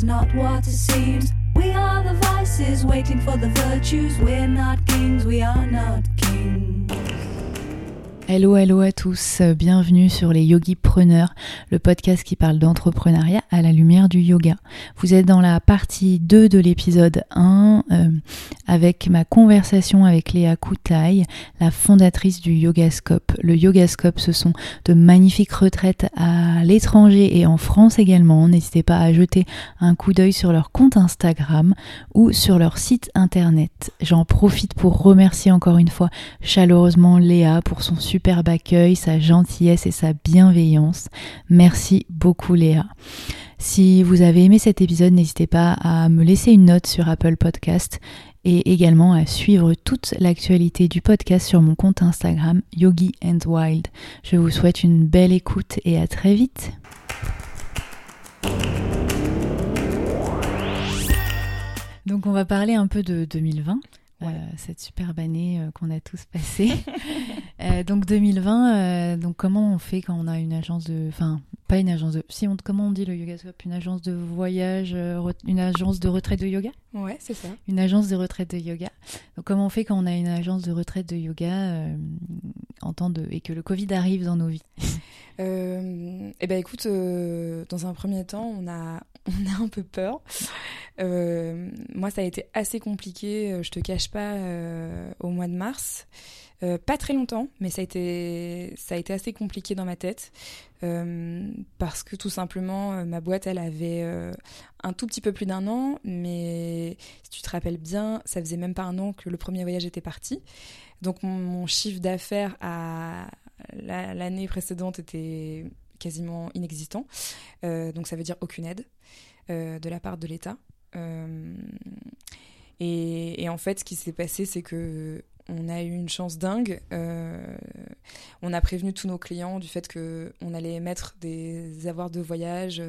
is not what it seems. We are the vices waiting for the virtues. We're not kings, we are not kings. Hello, hello à tous, bienvenue sur les Yogi Preneurs, le podcast qui parle d'entrepreneuriat à la lumière du yoga. Vous êtes dans la partie 2 de l'épisode 1 euh, avec ma conversation avec Léa Koutaï, la fondatrice du Yogascope. Le Yogascope, ce sont de magnifiques retraites à l'étranger et en France également. N'hésitez pas à jeter un coup d'œil sur leur compte Instagram ou sur leur site internet. J'en profite pour remercier encore une fois chaleureusement Léa pour son super accueil, sa gentillesse et sa bienveillance. Merci beaucoup Léa. Si vous avez aimé cet épisode, n'hésitez pas à me laisser une note sur Apple Podcast et également à suivre toute l'actualité du podcast sur mon compte Instagram Yogi and Wild. Je vous souhaite une belle écoute et à très vite. Donc on va parler un peu de 2020. Euh, cette superbe année euh, qu'on a tous passée. Euh, donc 2020, donc comment on fait quand on a une agence de, enfin pas une agence de, si on, comment on dit le yoga swap, une agence de voyage, une agence de retraite de yoga? Ouais, c'est ça. Une agence de retraite de yoga. Donc comment on fait quand on a une agence de retraite de yoga en temps de et que le Covid arrive dans nos vies? Eh ben écoute, dans un premier temps, on a on a un peu peur. Euh, moi, ça a été assez compliqué, euh, je te cache pas, euh, au mois de mars. pas très longtemps, mais ça a été, ça a été assez compliqué dans ma tête. parce que tout simplement, ma boîte, elle avait un tout petit peu plus d'un an, mais si tu te rappelles bien, ça faisait même pas un an que le premier voyage était parti. Donc mon, chiffre d'affaires à l'année précédente était quasiment inexistant. donc ça veut dire aucune aide. Euh, de la part de l'État. Euh, et, en fait, ce qui s'est passé, c'est que on a eu une chance dingue. Euh, on a prévenu tous nos clients du fait qu'on allait mettre des avoirs de voyage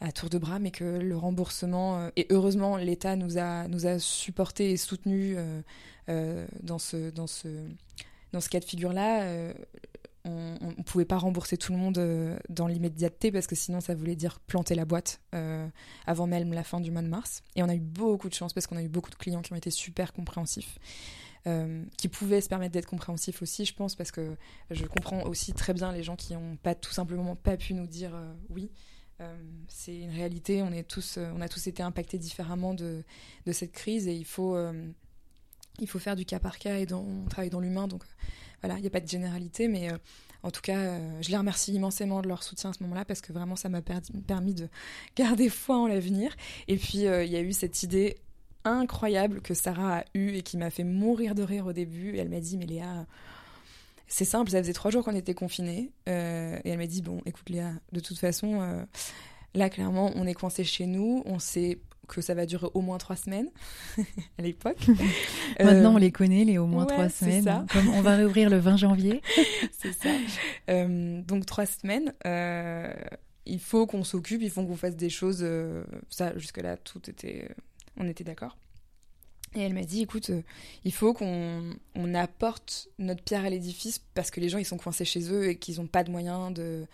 à tour de bras, mais que le remboursement, et heureusement, l'État nous a, nous a supportés et soutenus dans, ce, dans, ce, dans ce cas de figure-là on ne pouvait pas rembourser tout le monde euh, dans l'immédiateté parce que sinon ça voulait dire planter la boîte euh, avant même la fin du mois de mars. Et on a eu beaucoup de chance parce qu'on a eu beaucoup de clients qui ont été super compréhensifs. Euh, qui pouvaient se permettre d'être compréhensifs aussi, je pense, parce que je comprends aussi très bien les gens qui n'ont pas tout simplement pas pu nous dire oui. c'est une réalité, on, est tous, on a tous été impactés différemment de, de cette crise et il faut, il faut faire du cas par cas et on travaille dans l'humain, donc voilà, il n'y a pas de généralité, mais euh, en tout cas, euh, je les remercie immensément de leur soutien à ce moment-là parce que vraiment, ça m'a permis de garder foi en l'avenir. Et puis, euh, il y a eu cette idée incroyable que Sarah a eue et qui m'a fait mourir de rire au début. Et elle m'a dit, mais Léa, c'est simple, ça faisait trois jours qu'on était confinés. et elle m'a dit, bon, écoute Léa, de toute façon, là, clairement, on est coincé chez nous, on s'est que ça va durer au moins trois semaines à l'époque. Maintenant, on euh, les connaît, les au moins trois semaines. Comme on va réouvrir le 20 janvier. c'est ça. Euh, donc, trois semaines. Euh, il faut qu'on s'occupe, il faut qu'on fasse des choses. ça, jusque-là, tout était. on était d'accord. Et elle m'a dit, écoute, il faut qu'on on apporte notre pierre à l'édifice parce que les gens, ils sont coincés chez eux et qu'ils n'ont pas de moyens de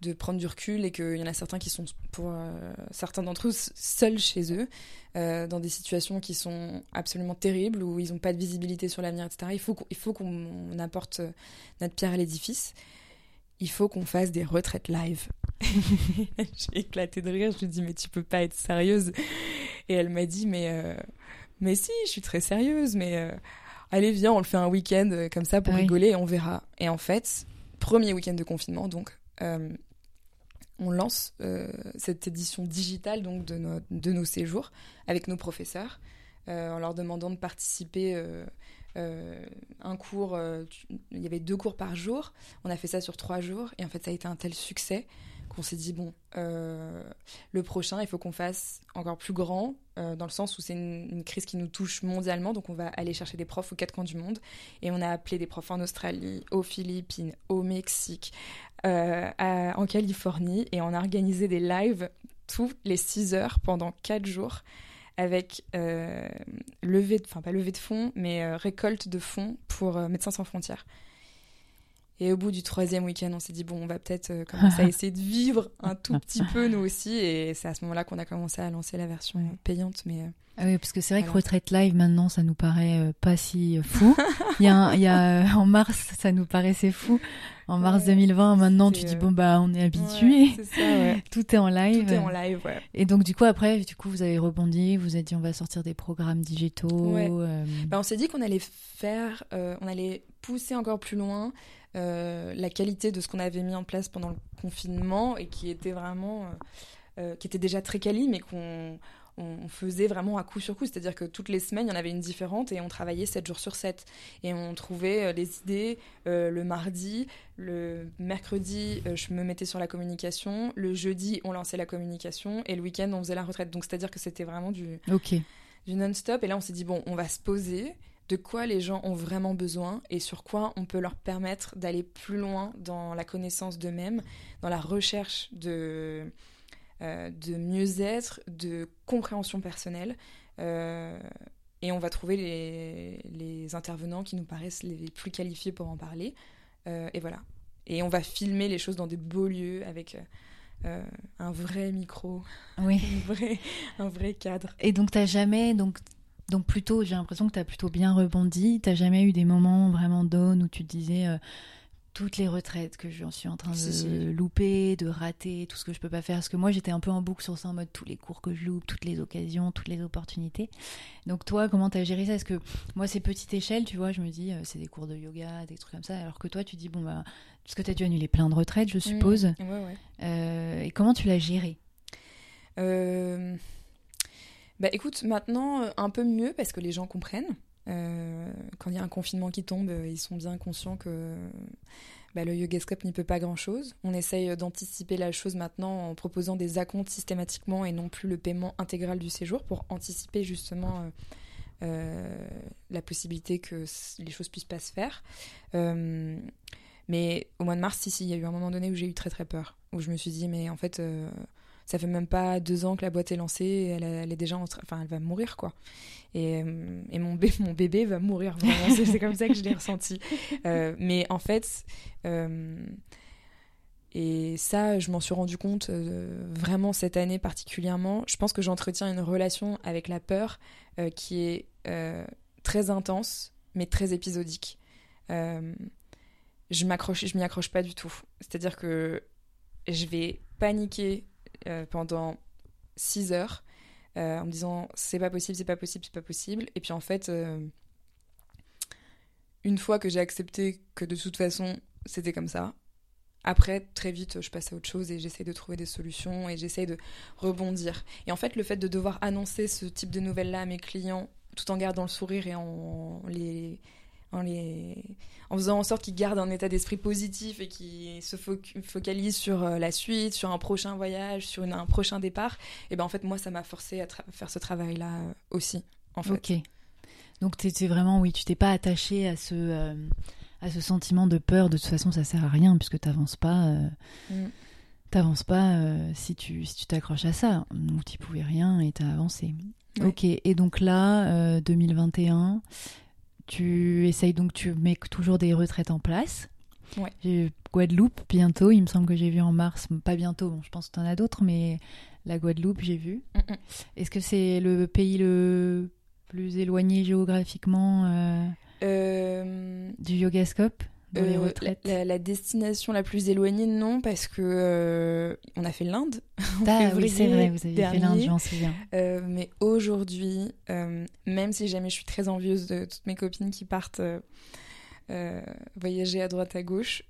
de prendre du recul et qu'il y en a certains qui sont, pour euh, certains d'entre eux, seuls chez eux, euh, dans des situations qui sont absolument terribles, où ils n'ont pas de visibilité sur l'avenir, etc. Il faut, qu'on apporte euh, notre pierre à l'édifice. Il faut qu'on fasse des retraites live. J'ai éclaté de rire, je lui ai dit, mais tu peux pas être sérieuse. Et elle m'a dit, mais, mais si, je suis très sérieuse, mais allez, viens, on le fait un week-end comme ça pour rigoler et on verra. Et en fait, premier week-end de confinement, donc, on lance euh, cette édition digitale donc de, de, nos séjours avec nos professeurs euh, en leur demandant de participer euh, un cours il y avait deux cours par jour. On a fait ça sur trois jours et en fait ça a été un tel succès qu'on s'est dit bon le prochain il faut qu'on fasse encore plus grand dans le sens où c'est une, une, crise qui nous touche mondialement. Donc on va aller chercher des profs aux quatre coins du monde et on a appelé des profs en Australie aux Philippines au Mexique euh, en Californie et on a organisé des lives tous les 6 heures pendant 4 jours avec euh, levée, enfin pas levée de fonds, mais euh, récolte de fonds pour Médecins sans frontières. Et au bout du troisième week-end, on s'est dit, bon, on va peut-être euh, commencer à essayer de vivre un tout petit peu, nous aussi. Et c'est à ce moment-là qu'on a commencé à lancer la version payante. Mais, euh, ah oui, parce que c'est vrai que retraite live, maintenant, ça nous paraît euh, pas si fou. il y a, il y a en mars, ça nous paraissait fou. En mars 2020, maintenant, tu dis, bon, bah, on est habitué. ça, ouais. Tout est en live. Tout est en live, ouais. Et donc, du coup, après, du coup, vous avez rebondi, vous avez dit, on va sortir des programmes digitaux. Bah, on s'est dit qu'on allait faire, on allait pousser encore plus loin. Euh, la qualité de ce qu'on avait mis en place pendant le confinement et qui était vraiment, euh, euh, qui était déjà très quali, mais qu'on on faisait vraiment à coup sur coup, c'est-à-dire que toutes les semaines, il y en avait une différente et on travaillait 7 jours sur 7. Et on trouvait les idées le mardi, le mercredi, je me mettais sur la communication, le jeudi, on lançait la communication et le week-end, on faisait la retraite. Donc c'est-à-dire que c'était vraiment du, du non-stop. Et là, on s'est dit, bon, on va se poser de quoi les gens ont vraiment besoin et sur quoi on peut leur permettre d'aller plus loin dans la connaissance d'eux-mêmes, dans la recherche de, euh, de mieux-être, de compréhension personnelle. Euh, et on va trouver les, intervenants qui nous paraissent les plus qualifiés pour en parler. Euh, et voilà. Et on va filmer les choses dans des beaux lieux avec un vrai micro, oui. vrai, un vrai cadre. Et donc, tu n'as jamais donc, donc plutôt, j'ai l'impression que tu as plutôt bien rebondi. Tu jamais eu des moments vraiment down où tu te disais euh, toutes les retraites que j'en suis en train de louper, de rater, tout ce que je peux pas faire. Parce que moi, j'étais un peu en boucle sur ça, en mode tous les cours que je loupe, toutes les occasions, toutes les opportunités. Donc toi, comment tu as géré ça? Est-ce que moi, c'est petite échelle, tu vois, je me dis, euh, c'est des cours de yoga, des trucs comme ça. Alors que toi, tu dis, bon, bah, parce que tu as dû annuler plein de retraites, je mmh. suppose. ouais, ouais. Euh, et comment tu l'as géré? Bah écoute, maintenant euh, un peu mieux parce que les gens comprennent. Euh, quand il y a un confinement qui tombe, euh, ils sont bien conscients que bah, le Yogascope n'y peut pas grand-chose. On essaye d'anticiper la chose maintenant en proposant des acomptes systématiquement et non plus le paiement intégral du séjour pour anticiper justement la possibilité que les choses puissent pas se faire. mais au mois de mars, si, si, il y a eu un moment donné où j'ai eu très très peur, où je me suis dit, mais en fait, ça fait même pas deux ans que la boîte est lancée, et elle, est déjà en enfin, elle va mourir quoi. Et, euh, et mon, bébé, mon bébé va mourir vraiment. c'est comme ça que je l'ai ressenti. Euh, mais en fait, euh, et ça, je m'en suis rendu compte vraiment cette année particulièrement. Je pense que j'entretiens une relation avec la peur qui est très intense, mais très épisodique. je m'accroche, je m'y accroche pas du tout. C'est-à-dire que je vais paniquer euh, pendant 6 heures euh, en me disant c'est pas possible, c'est pas possible, c'est pas possible. Et puis en fait, euh, une fois que j'ai accepté que de toute façon c'était comme ça, après, très vite, je passe à autre chose et j'essaie de trouver des solutions et j'essaie de rebondir. Et en fait, le fait de devoir annoncer ce type de nouvelles-là à mes clients tout en gardant le sourire et en les en, les... en faisant en sorte qu'ils gardent un état d'esprit positif et qu'ils se focalisent sur euh, la suite, sur un prochain voyage, sur un prochain départ, et ben en fait moi ça m'a forcé à faire ce travail-là euh, aussi. En fait. Ok. Donc c'est vraiment oui, tu t'es pas attaché à ce euh, à ce sentiment de peur. De toute façon, ça sert à rien puisque t'avances pas. Mm. T'avances pas si tu si tu t'accroches à ça. Donc tu pouvais rien et t'as avancé. Ok. Et donc là, 2021, tu essayes donc, tu mets toujours des retraites en place. Ouais. Guadeloupe bientôt, il me semble que j'ai vu en mars, pas bientôt, bon, je pense que tu en as d'autres, mais la Guadeloupe, j'ai vu. Est-ce que c'est le pays le plus éloigné géographiquement euh, euh... du Yogascope? Euh, la, destination la plus éloignée, non, parce que euh, on a fait l'Inde. Ah oui, c'est vrai, vous avez fait l'Inde, j'en souviens. Euh, mais aujourd'hui, même si jamais je suis très envieuse de toutes mes copines qui partent voyager à droite à gauche,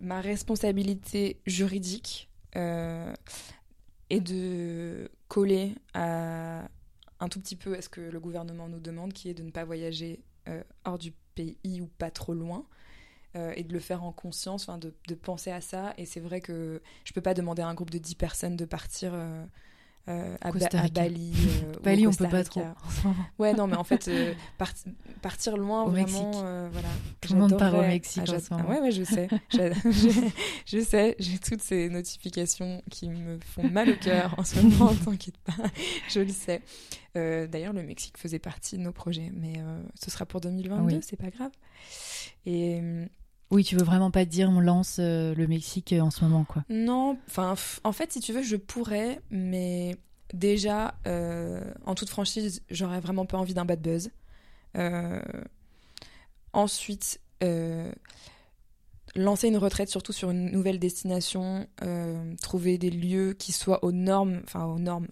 ma responsabilité juridique est de coller à un tout petit peu à ce que le gouvernement nous demande, qui est de ne pas voyager hors du pays ou pas trop loin. Euh, et de le faire en conscience, de, de, penser à ça. Et c'est vrai que je peux pas demander à un groupe de 10 personnes de partir euh, à, Ba- Costa à Rica. Bali. euh, Bali, on peut pas trop. Ouais, non, mais en fait, euh, part- partir loin, Au vraiment, Mexique. euh, voilà. Tout le monde part au Mexique en ce moment. Ouais, ouais, je sais. Je, sais, j'ai toutes ces notifications qui me font mal au cœur en ce moment, t'inquiète pas, je le sais. Euh, D'ailleurs, le Mexique faisait partie de nos projets, mais ce sera pour 2022, Oui. c'est pas grave. Et euh, Oui, tu veux vraiment pas dire on lance euh, le Mexique euh, en ce moment, quoi. non, enfin, en fait, si tu veux, je pourrais, mais déjà, euh, en toute franchise, j'aurais vraiment pas envie d'un bad buzz. Ensuite, lancer une retraite, surtout sur une nouvelle destination, euh, trouver des lieux qui soient aux normes, enfin aux normes,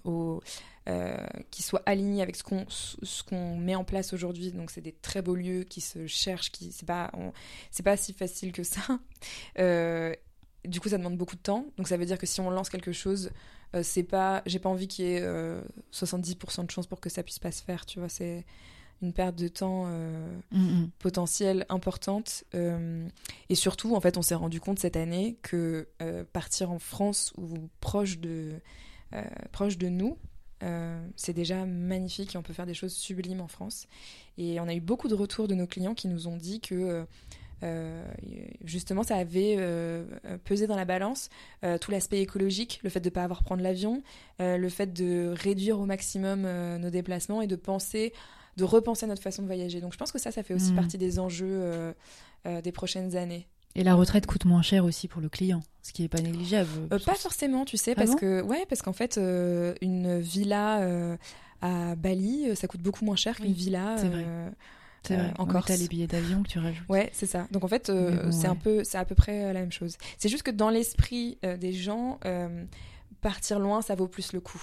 euh, qui soient alignés avec ce qu'on ce qu'on met en place aujourd'hui. Donc c'est des très beaux lieux qui se cherchent, qui c'est pas c'est pas si facile que ça. Euh, du coup, ça demande beaucoup de temps. Donc ça veut dire que si on lance quelque chose, c'est pas, j'ai pas envie qu'il y ait euh, 70% de chances pour que ça puisse pas se faire. Tu vois, c'est une perte de temps. euh, Mm, mm. potentielle importante. euh, et surtout, en fait, on s'est rendu compte cette année que euh, partir en France ou proche de, proche de nous, c'est déjà magnifique et on peut faire des choses sublimes en France. Et on a eu beaucoup de retours de nos clients qui nous ont dit que euh, justement ça avait euh, pesé dans la balance euh, tout l'aspect écologique, le fait de ne pas avoir prendre l'avion, le fait de réduire au maximum nos déplacements et de penser de repenser notre façon de voyager. Donc je pense que ça, ça fait aussi Mhm. partie des enjeux euh, euh, des prochaines années. Et la retraite coûte moins cher aussi pour le client, ce qui est pas négligeable. Euh, pas forcément, tu sais, Ah parce bon que ouais, parce qu'en fait, euh, une villa euh, à Bali, ça coûte beaucoup moins cher qu'une villa. c'est vrai. C'est vrai. en Ouais, Corse. t'as les billets d'avion que tu rajoutes. Ouais, c'est ça. Donc en fait, bon, c'est un peu, c'est à peu près la même chose. C'est juste que dans l'esprit des gens, partir loin, ça vaut plus le coup,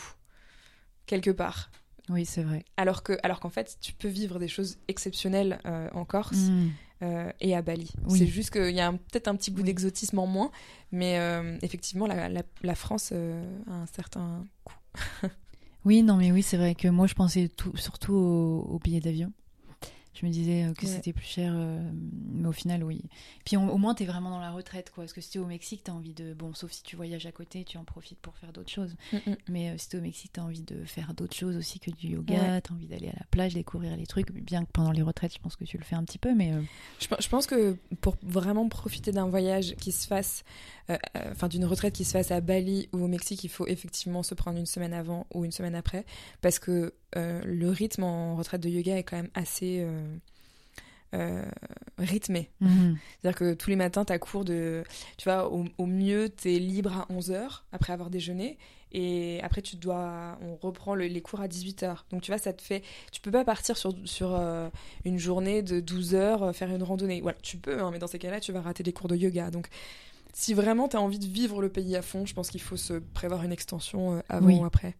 quelque part. Oui, c'est vrai. Alors que, alors qu'en fait, tu peux vivre des choses exceptionnelles euh, en Corse. Mm. euh, et à Bali. Oui. C'est juste qu'il y a peut-être un petit goût Oui. d'exotisme en moins, mais euh, effectivement, la, la- la France a un certain coût. Oui, non, mais oui, c'est vrai que moi, je pensais tout, surtout aux, aux billets d'avion. Je me disais euh, que Ouais. c'était plus cher, euh, mais au final, oui. Puis on- au moins, t'es vraiment dans la retraite, quoi. Parce que si t'es au Mexique, t'as envie de. Bon, sauf si tu voyages à côté, tu en profites pour faire d'autres choses. Mais euh, si t'es au Mexique, t'as envie de faire d'autres choses aussi que du yoga, Ouais. t'as envie d'aller à la plage, découvrir les trucs. Bien que pendant les retraites, je pense que tu le fais un petit peu, mais. euh, Je, je pense que pour vraiment profiter d'un voyage qui se fasse, enfin d'une retraite qui se fasse à Bali ou au Mexique, il faut effectivement se prendre une semaine avant ou une semaine après, parce que euh, le rythme en retraite de yoga est quand même assez euh, euh, rythmé. mhm. C'est-à-dire que tous les matins, tu as cours de. Tu vois, au, au mieux, tu es libre à 11h après avoir déjeuné. Et après, tu dois. On reprend le- les cours à 18h. Donc, tu vois, ça te fait. Tu peux pas partir sur, sur euh, une journée de 12 heures euh, faire une randonnée. Voilà, tu peux, hein, mais dans ces cas-là, tu vas rater des cours de yoga. Donc, si vraiment tu as envie de vivre le pays à fond, je pense qu'il faut se prévoir une extension avant Oui. ou après.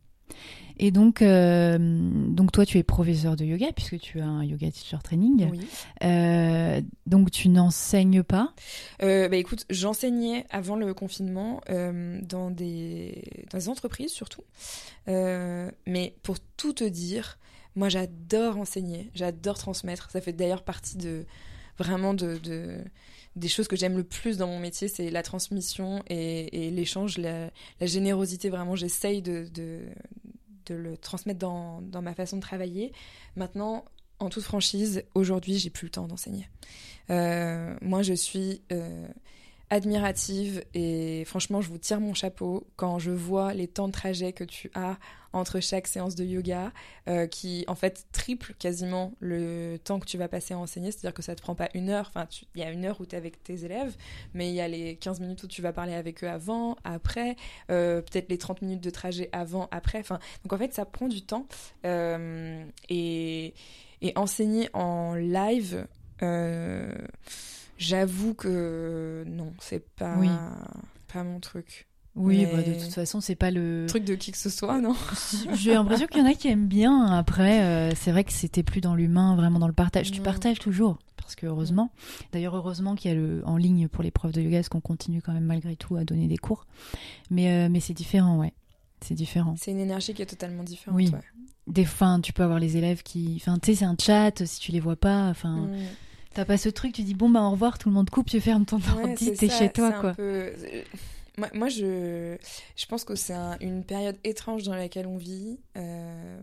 Et donc, euh, donc, toi, tu es professeur de yoga, puisque tu as un yoga teacher training. Oui. Euh, donc, tu n'enseignes pas Euh, bah écoute, j'enseignais avant le confinement dans, des, dans des entreprises surtout. Mais pour tout te dire, moi j'adore enseigner, j'adore transmettre. Ça fait d'ailleurs partie de vraiment de, de- des choses que j'aime le plus dans mon métier, c'est la transmission et, et l'échange, la, la générosité. Vraiment, j'essaye de, de, de le transmettre dans, dans ma façon de travailler. Maintenant, en toute franchise, aujourd'hui, j'ai plus le temps d'enseigner. Euh, moi, je suis euh, admirative et franchement, je vous tire mon chapeau quand je vois les temps de trajet que tu as entre chaque séance de yoga, euh, qui en fait triple quasiment le temps que tu vas passer à enseigner. C'est-à-dire que ça te prend pas une heure. Enfin, il y a une heure où tu es avec tes élèves, mais il y a les 15 minutes où tu vas parler avec eux avant, après, euh, peut-être les 30 minutes de trajet avant, après. Enfin, donc en fait, ça prend du temps. Euh, et, enseigner en live, j'avoue que non, c'est pas, Oui. pas mon truc. Oui, Mais- bah, de toute façon, c'est pas le. Truc de qui que ce soit, non? J'ai l'impression qu'il y en a qui aiment bien. Après, euh, c'est vrai que c'était plus dans l'humain, vraiment dans le partage. Tu Mm. partages toujours, parce que heureusement. D'ailleurs, heureusement qu'il y a le en ligne pour les profs de yoga, parce qu'on continue quand même malgré tout à donner des cours. Mais, euh, mais c'est différent, ouais. C'est différent. C'est une énergie qui est totalement différente. Oui. ouais. Des fois, tu peux avoir les élèves qui. Enfin, tu sais, c'est un chat, si tu les vois pas. Enfin, Mm. T'as pas ce truc, tu dis bon, bah au revoir, tout le monde coupe, tu fermes ton Ouais, ordi, c'est t'es chez toi, quoi. peu- euh, moi, moi, je, je pense que c'est un- une période étrange dans laquelle on vit. euh,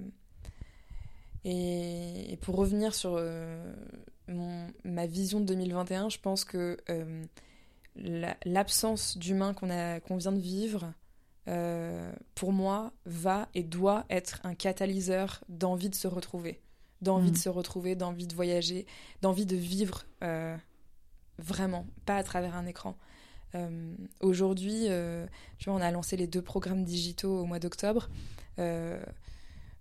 et, et pour revenir sur euh, mon, ma vision de 2021, je pense que euh, la- l'absence d'humain qu'on a, qu'on vient de vivre, pour moi, va et doit être un catalyseur d'envie de se retrouver. D'envie Mm. de se retrouver, d'envie de voyager, d'envie de vivre euh, vraiment, pas à travers un écran. Euh, Aujourd'hui, euh, tu vois, on a lancé les deux programmes digitaux au mois d'octobre.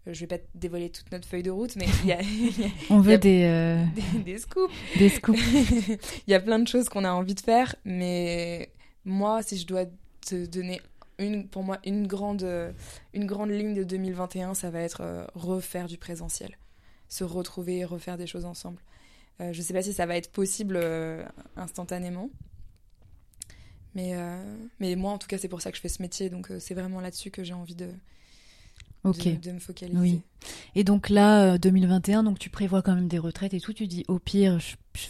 Je vais pas te dévoiler toute notre feuille de route, mais il y a, On veut y a- des, des, des scoops. des scoops. Il y a plein de choses qu'on a envie de faire, mais moi, si je dois te donner une, pour moi, une grande, une grande ligne de 2021, ça va être refaire du présentiel. Se retrouver et refaire des choses ensemble. Euh, je sais pas si ça va être possible euh, instantanément. Mais, euh, mais moi, en tout cas, c'est pour ça que je fais ce métier. Donc, c'est vraiment là-dessus que j'ai envie de, Ok. de, de me focaliser. Oui. Et donc là, euh, 2021, donc tu prévois quand même des retraites et tout. Tu dis au pire,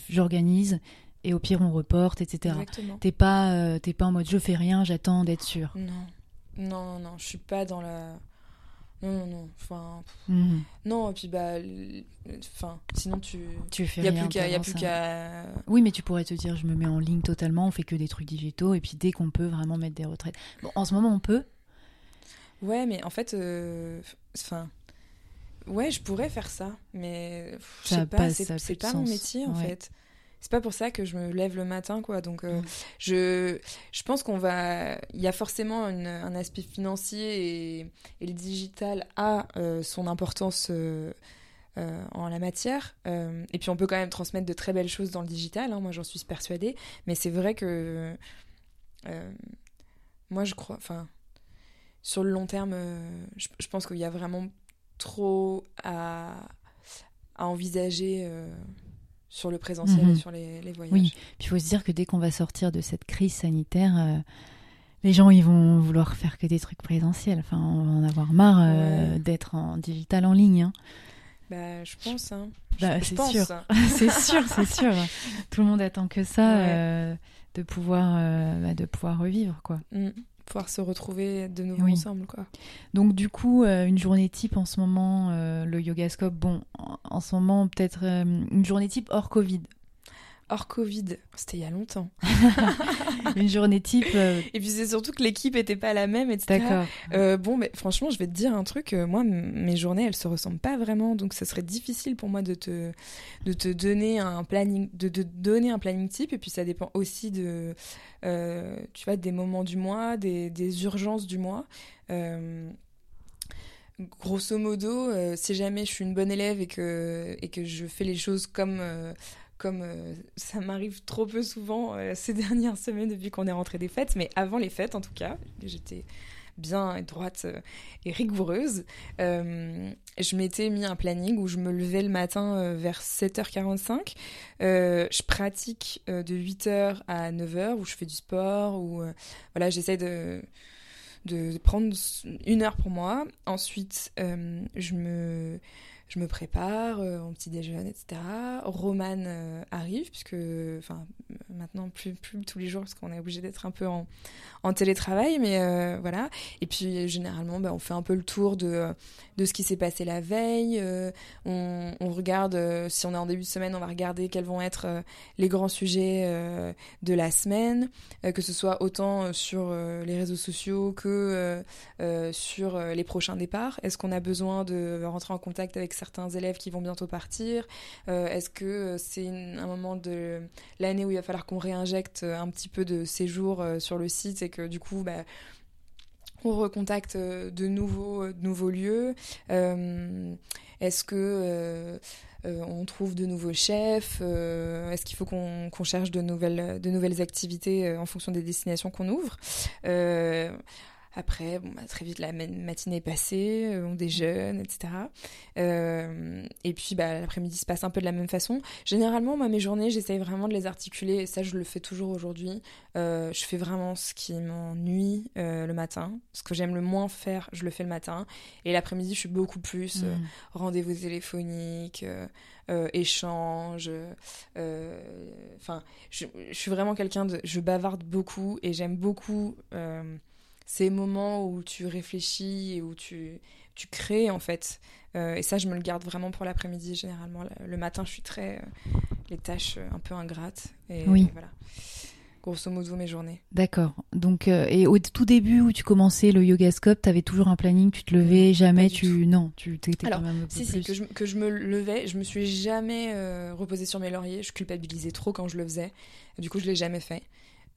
j'organise et au pire on reporte, etc. Exactement. T'es pas, t'es pas en mode je fais rien, j'attends d'être sûr. Non. Non, non, non. Je suis pas dans la. Non, non, non. Enfin. Mhm. Non, et puis bah. Enfin, sinon tu. Tu fais Il y a rien. plus qu'à. y a t'avances, plus qu'à. Oui, mais tu pourrais te dire je me mets en ligne totalement, on fait que des trucs digitaux et puis dès qu'on peut vraiment mettre des retraites. Bon, en ce moment on peut. Ouais, mais en fait. euh, Enfin. Ouais, je pourrais faire ça, mais je sais pas, c'est pas mon métier en Ouais. fait. C'est pas pour ça que je me lève le matin, quoi. Donc, euh, Mm. je, je pense qu'on va. Il y a forcément une- un aspect financier et, et le digital a euh, son importance euh, en la matière. Euh, et puis, on peut quand même transmettre de très belles choses dans le digital. hein, moi, j'en suis persuadée. Mais c'est vrai que. euh, moi, je crois. Enfin, sur le long terme, je, je pense qu'il y a vraiment trop à, à envisager. Sur le présentiel Mhm. et sur les, les voyages. Oui. Puis il faut se dire que dès qu'on va sortir de cette crise sanitaire, euh, les gens ils vont vouloir faire que des trucs présentiels. Enfin, on va en avoir marre euh, Ouais. d'être en digital en ligne. hein. Bah, je pense. Hein. Bah, c'est sûr. c'est sûr, c'est sûr. Tout le monde attend que ça, Ouais. euh, de pouvoir, bah, de pouvoir revivre, quoi. Mm. Pouvoir se retrouver de nouveau Oui. ensemble, quoi. Donc du coup, euh, une journée type en ce moment, euh, le yogascope, bon, en, en ce moment peut-être euh, une journée type hors Covid. Hors Covid, c'était il y a longtemps. une journée type, euh, Et puis c'est surtout que l'équipe était pas la même, etc. d'accord. Euh, bon, mais franchement, je vais te dire un truc. euh, moi, mes journées, elles se ressemblent pas vraiment, donc ce serait difficile pour moi de te, de te donner un planning, de, de donner un planning type. Et puis ça dépend aussi de, tu vois, des moments du mois, des, des urgences du mois. Grosso modo, euh, si jamais je suis une bonne élève et que, et que je fais les choses comme, euh, comme euh, ça m'arrive trop peu souvent euh, ces dernières semaines depuis qu'on est rentré des fêtes, mais avant les fêtes en tout cas, j'étais bien droite euh, et rigoureuse. Je m'étais mis un planning où je me levais le matin vers 7h45. Euh, je pratique de 8h à 9h où je fais du sport, où voilà, j'essaie de de prendre une heure pour moi. Ensuite, je me je me prépare euh, petit déjeuner, etc. Romane euh, arrive puisque, enfin, maintenant plus tous les jours parce qu'on est obligé d'être un peu en, télétravail, mais euh, voilà. Et puis généralement, bah, on fait un peu le tour de de ce qui s'est passé la veille. euh, on, regarde euh, si on est en début de semaine, on va regarder quels vont être euh, les grands sujets euh, de la semaine, euh, que ce soit autant euh, sur euh, les réseaux sociaux que euh, euh, sur euh, les prochains départs. Est-ce qu'on a besoin de rentrer en contact avec certains élèves qui vont bientôt partir. Euh, Est-ce que euh, c'est un moment de l'année où il va falloir qu'on réinjecte euh, un petit peu de séjour sur le site et que du coup, bah, on recontacte de nouveaux, lieux? Est-ce que on trouve de nouveaux chefs? Est-ce qu'il faut qu'on cherche de nouvelles, activités en fonction des destinations qu'on ouvre? Après, bon, bah, très vite, la matinée est passée, euh, on déjeune, etc. Euh, et puis, bah, l'après-midi se passe un peu de la même façon. Généralement, moi, mes journées, j'essaye vraiment de les articuler, et ça, je le fais toujours aujourd'hui. Euh, je fais vraiment ce qui m'ennuie le matin. Ce que j'aime le moins faire, je le fais le matin. Et l'après-midi, je suis beaucoup plus mm. rendez-vous téléphoniques, échanges. Enfin, je, je, suis vraiment quelqu'un de... Je bavarde beaucoup, et j'aime beaucoup ces moments où tu réfléchis et où tu, tu crées en fait. Euh, et ça, je me le garde vraiment pour l'après-midi généralement. Le matin, je suis très. Euh, les tâches euh, un peu ingrates. Et oui. voilà. Grosso modo, mes journées. D'accord. Donc, et au tout début où tu commençais le Yogascope, tu avais toujours un planning, tu te levais, jamais tu. Non, tu étais quand même. si, si, que je, que je, me levais, je me suis jamais reposée sur mes lauriers. Je culpabilisais trop quand je le faisais. Du coup, je l'ai jamais fait.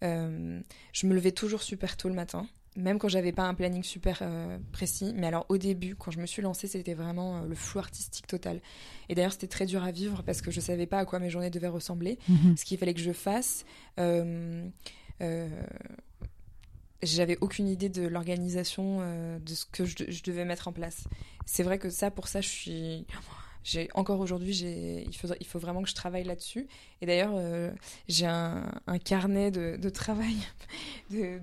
je me levais toujours super tôt le matin même quand j'avais pas un planning super euh, précis. Mais alors au début, quand je me suis lancée, c'était vraiment euh, le flou artistique total. Et d'ailleurs, c'était très dur à vivre parce que je savais pas à quoi mes journées devaient ressembler, mhm. ce qu'il fallait que je fasse. Euh, j'avais aucune idée de l'organisation de ce que je, je, devais mettre en place. C'est vrai que ça, pour ça, je suis encore aujourd'hui, il faut, il faut vraiment que je travaille là-dessus. Et d'ailleurs, euh, j'ai un, carnet de, travail, de,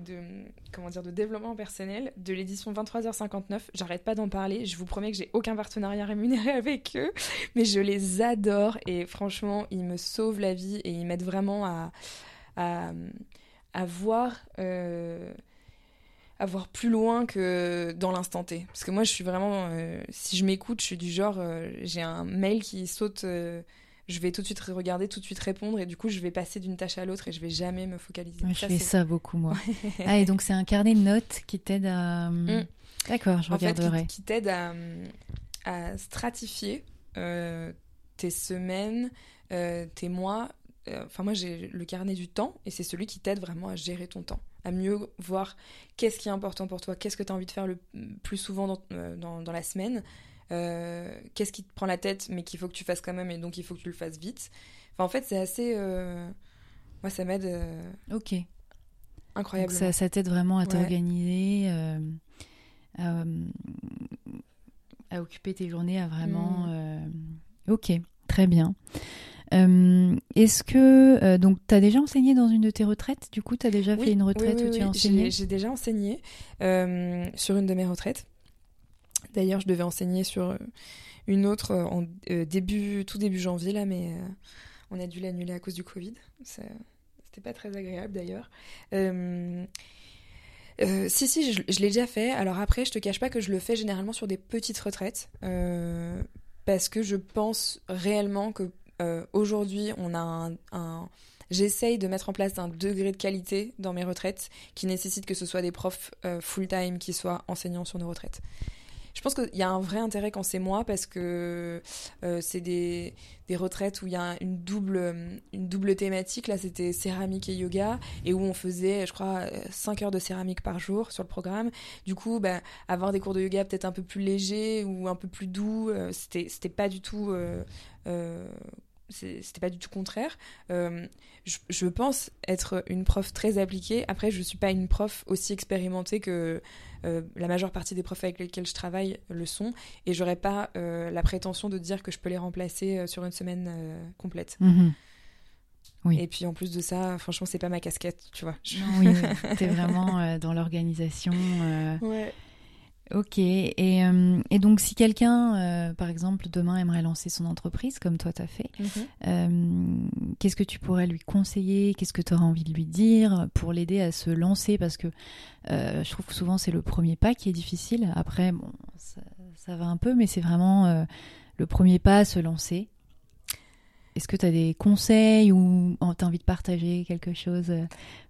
comment dire, de développement personnel de l'édition 23h59. J'arrête pas d'en parler. Je vous promets que j'ai aucun partenariat rémunéré avec eux, mais je les adore et franchement, ils me sauvent la vie et ils m'aident vraiment à, à, voir. Euh, à voir plus loin que dans l'instant T. Parce que moi, je suis vraiment. Euh, si je m'écoute, je suis du genre. Euh, j'ai un mail qui saute. Euh, je vais tout de suite regarder, tout de suite répondre, et du coup, je vais passer d'une tâche à l'autre et je vais jamais me focaliser. je fais ça beaucoup, moi. ah, et donc, c'est un carnet de notes qui t'aide à. Mm. D'accord, je regarderai. qui, t'aide à, à, stratifier tes semaines, tes mois. Enfin, moi, j'ai le carnet du temps, et c'est celui qui t'aide vraiment à gérer ton temps à mieux voir qu'est-ce qui est important pour toi, qu'est-ce que tu as envie de faire le plus souvent dans, euh, dans, la semaine, euh, qu'est-ce qui te prend la tête mais qu'il faut que tu fasses quand même et donc il faut que tu le fasses vite. Enfin, en fait, c'est assez... Euh, moi, ça m'aide... ok. Incroyable. Ça, ça t'aide vraiment à t'organiser, à, occuper tes journées, à vraiment... Mm. Ok, très bien. Euh, est-ce que. Euh, donc, tu as déjà enseigné dans une de tes retraites? Du coup, tu as déjà fait une retraite où tu as enseigné? J'ai déjà enseigné euh, sur une de mes retraites. D'ailleurs, je devais enseigner sur une autre en début, tout début janvier, là, mais on a dû l'annuler à cause du Covid. C'était pas très agréable d'ailleurs. si, si, je, je l'ai déjà fait. Alors après, je te cache pas que je le fais généralement sur des petites retraites. parce que je pense réellement que euh, aujourd'hui, on a un, J'essaye de mettre en place un degré de qualité dans mes retraites qui nécessite que ce soit des profs euh, full-time qui soient enseignants sur nos retraites. Je pense qu'il y a un vrai intérêt quand c'est moi parce que euh, c'est des, des, retraites où il y a une double, une double thématique. Là, c'était céramique et yoga et où on faisait, je crois, 5 heures de céramique par jour sur le programme. Du coup, bah, avoir des cours de yoga peut-être un peu plus légers ou un peu plus doux, c'était, c'était pas du tout c'était pas du tout contraire. Euh, je, pense être une prof très appliquée. Après, je suis pas une prof aussi expérimentée que euh, la majeure partie des profs avec lesquels je travaille le sont. Et j'aurais pas euh, la prétention de dire que je peux les remplacer sur une semaine complète. Mhm. Oui. Et puis en plus de ça, franchement, c'est pas ma casquette, tu vois. Oui, t'es vraiment dans l'organisation. Ouais. Ok, et, euh, et, donc si quelqu'un, euh, par exemple, demain aimerait lancer son entreprise, comme toi t'as fait, mhm. euh, qu'est-ce que tu pourrais lui conseiller? Qu'est-ce que tu auras envie de lui dire pour l'aider à se lancer? Parce que je trouve que souvent c'est le premier pas qui est difficile. Après, bon, ça, va un peu, mais c'est vraiment le premier pas à se lancer. Est-ce que tu as des conseils ou tu as envie de partager quelque chose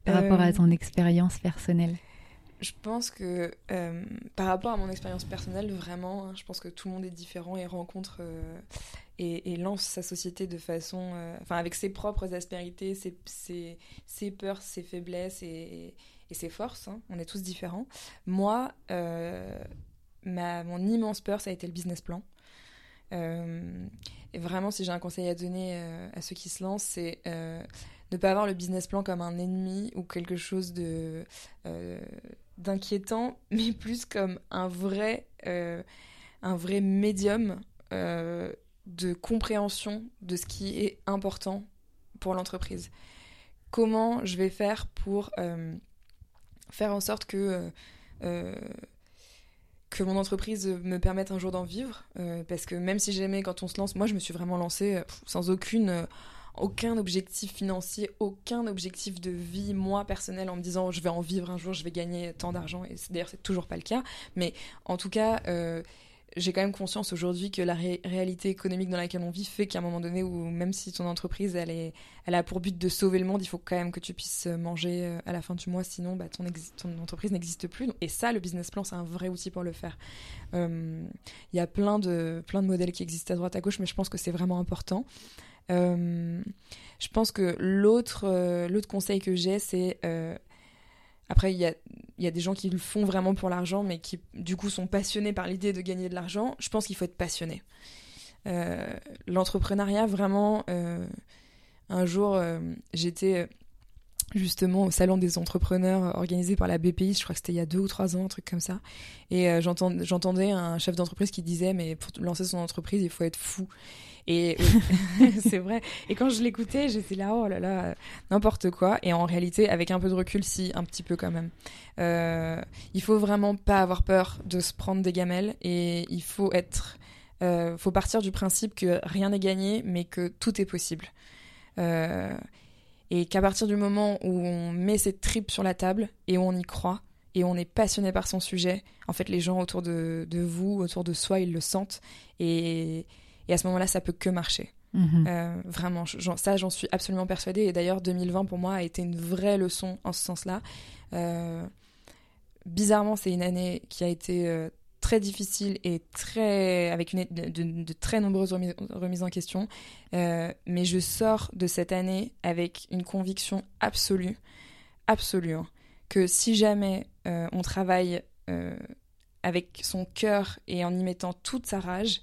par rapport à ton expérience personnelle? Je pense que euh, par rapport à mon expérience personnelle, vraiment, hein, je pense que tout le monde est différent et rencontre euh, et, lance sa société de façon, euh, enfin avec ses propres aspérités, ses, ses, peurs, ses faiblesses et, ses forces. Hein. on est tous différents. Moi, ma, mon immense peur, ça a été le business plan. et vraiment, si j'ai un conseil à donner à ceux qui se lancent, c'est ne pas avoir le business plan comme un ennemi ou quelque chose de d'inquiétant, mais plus comme un vrai, un vrai médium de compréhension de ce qui est important pour l'entreprise. Comment je vais faire pour faire en sorte que que mon entreprise me permette un jour d'en vivre. Euh, parce que même si j'aimais quand on se lance, moi je me suis vraiment lancée euh, sans aucune, euh, aucun objectif financier, aucun objectif de vie, moi personnel, en me disant je vais en vivre un jour, je vais gagner tant d'argent. Et d'ailleurs, c'est toujours pas le cas. Mais en tout cas, j'ai quand même conscience aujourd'hui que la réalité économique dans laquelle on vit fait qu'à un moment donné, où même si ton entreprise elle, est, elle a pour but de sauver le monde, il faut quand même que tu puisses manger euh, à la fin du mois, sinon bah, ton, ton entreprise n'existe plus. Et ça, le business plan, c'est un vrai outil pour le faire. Euh, il y a plein de, plein de modèles qui existent à droite à gauche, mais je pense que c'est vraiment important. Euh, je pense que l'autre l'autre conseil que j'ai, c'est après, il y a, y a, des gens qui le font vraiment pour l'argent, mais qui, du coup, sont passionnés par l'idée de gagner de l'argent. Je pense qu'il faut être passionné. Euh, l'entrepreneuriat, vraiment, euh, un jour, euh, j'étais justement au salon des entrepreneurs organisé par la BPI, je crois que c'était il y a deux ou trois ans, un truc comme ça. Et j'entendais un chef d'entreprise qui disait, mais pour lancer son entreprise, il faut être fou. Et c'est vrai. Et quand je l'écoutais, j'étais là, oh là là, n'importe quoi. Et en réalité, avec un peu de recul, si, un petit peu quand même. Euh, il faut vraiment pas avoir peur de se prendre des gamelles et il faut être. Euh, faut partir du principe que rien n'est gagné, mais que tout est possible. Euh, et qu'à partir du moment où on met ses tripes sur la table et où on y croit, et on est passionné par son sujet, en fait, les gens autour de, de vous, autour de soi, ils le sentent. Et, et à ce moment-là, ça peut que marcher. Mhm. Euh, vraiment, ça, j'en suis absolument persuadée. Et d'ailleurs, 2020 pour moi a été une vraie leçon en ce sens-là. Euh, bizarrement, c'est une année qui a été euh, très difficile et très avec une, de, très nombreuses remises, en question. mais je sors de cette année avec une conviction absolue, absolue, hein, que si jamais on travaille avec son cœur et en y mettant toute sa rage,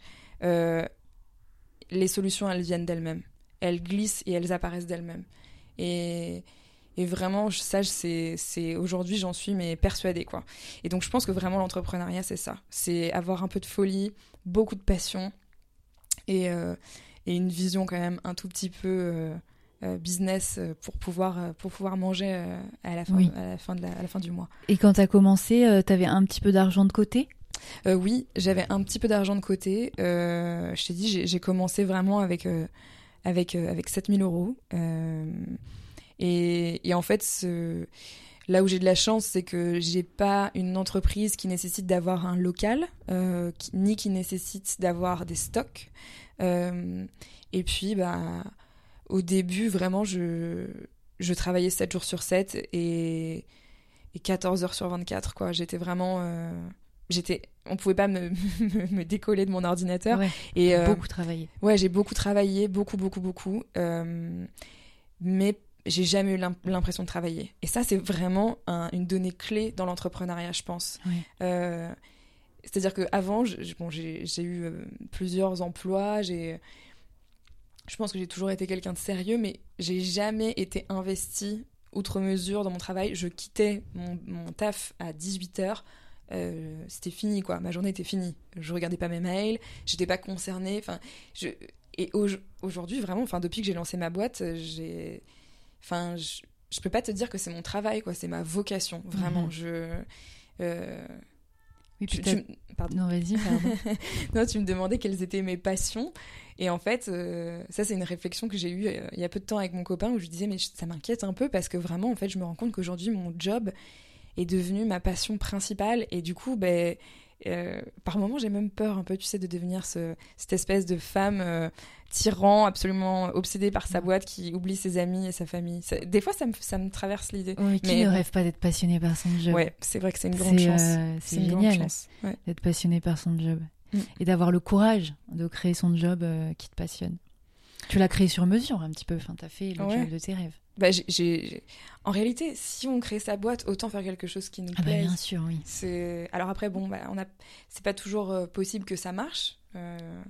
les solutions, elles viennent d'elles-mêmes. Elles glissent et elles apparaissent d'elles-mêmes. Et, et vraiment, ça, c'est aujourd'hui, j'en suis mais persuadée quoi. Et donc, je pense que vraiment l'entrepreneuriat, c'est ça. C'est avoir un peu de folie, beaucoup de passion et, euh, et, une vision quand même un tout petit peu euh, euh, business pour pouvoir pour pouvoir manger à la fin à la fin de la, à la fin du mois. Et quand tu as commencé, tu avais un petit peu d'argent de côté? Euh, oui, j'avais un petit peu d'argent de côté. Euh, je t'ai dit, j'ai commencé vraiment avec, euh, avec, avec 7000 euros. Et, et, en fait, là où j'ai de la chance, c'est que j'ai pas une entreprise qui nécessite d'avoir un local, ni qui nécessite d'avoir des stocks. et puis, bah, au début, vraiment, je, je travaillais 7 jours sur 7 et, et 14 heures sur 24. quoi. J'étais vraiment j'étais on pouvait pas me, me, décoller de mon ordinateur. Et euh, beaucoup travaillé. ouais j'ai beaucoup travaillé beaucoup beaucoup beaucoup. Euh, mais j'ai jamais eu l'impression de travailler. Et ça c'est vraiment une donnée clé dans l'entrepreneuriat je pense. Euh, c'est-à-dire que avant bon, j'ai eu plusieurs emplois. J'ai je pense que j'ai toujours été quelqu'un de sérieux mais j'ai jamais été investi outre mesure dans mon travail. Je quittais mon, mon taf à 18 heures euh, c'était fini quoi ma journée était finie je regardais pas mes mails j'étais pas concernée enfin je et aujourd'hui vraiment enfin depuis que j'ai lancé ma boîte j'ai enfin je, je, peux pas te dire que c'est mon travail quoi c'est ma vocation vraiment mhm. je euh, oui, tu, pardon. Non, vas-y, pardon. non, tu me demandais quelles étaient mes passions. Et en fait, euh, ça, c'est une réflexion que j'ai eue il y a peu de temps avec mon copain où je disais, mais ça m'inquiète un peu parce que vraiment, en fait, je me rends compte qu'aujourd'hui, mon job, est devenue ma passion principale. Et du coup, ben, euh, par moments, j'ai même peur un peu, tu sais, de devenir ce, cette espèce de femme euh, tyran, absolument obsédée par sa boîte, qui oublie ses amis et sa famille. des fois, ça me, ça me traverse l'idée. Oui, qui mais, ne rêve pas d'être passionné par son job? Ouais, c'est vrai que c'est une grande chance. Euh, c'est génial d'être passionné par son job. Mm. Et d'avoir le courage de créer son job qui te passionne. Tu l'as créé sur mesure un petit peu, enfin, tu as fait le job de tes rêves. Bah. En réalité, si on crée sa boîte, autant faire quelque chose qui nous ah bah, bien sûr, oui. C'est... Alors après, bon, bah, on a... c'est pas toujours euh, possible que ça marche. Euh,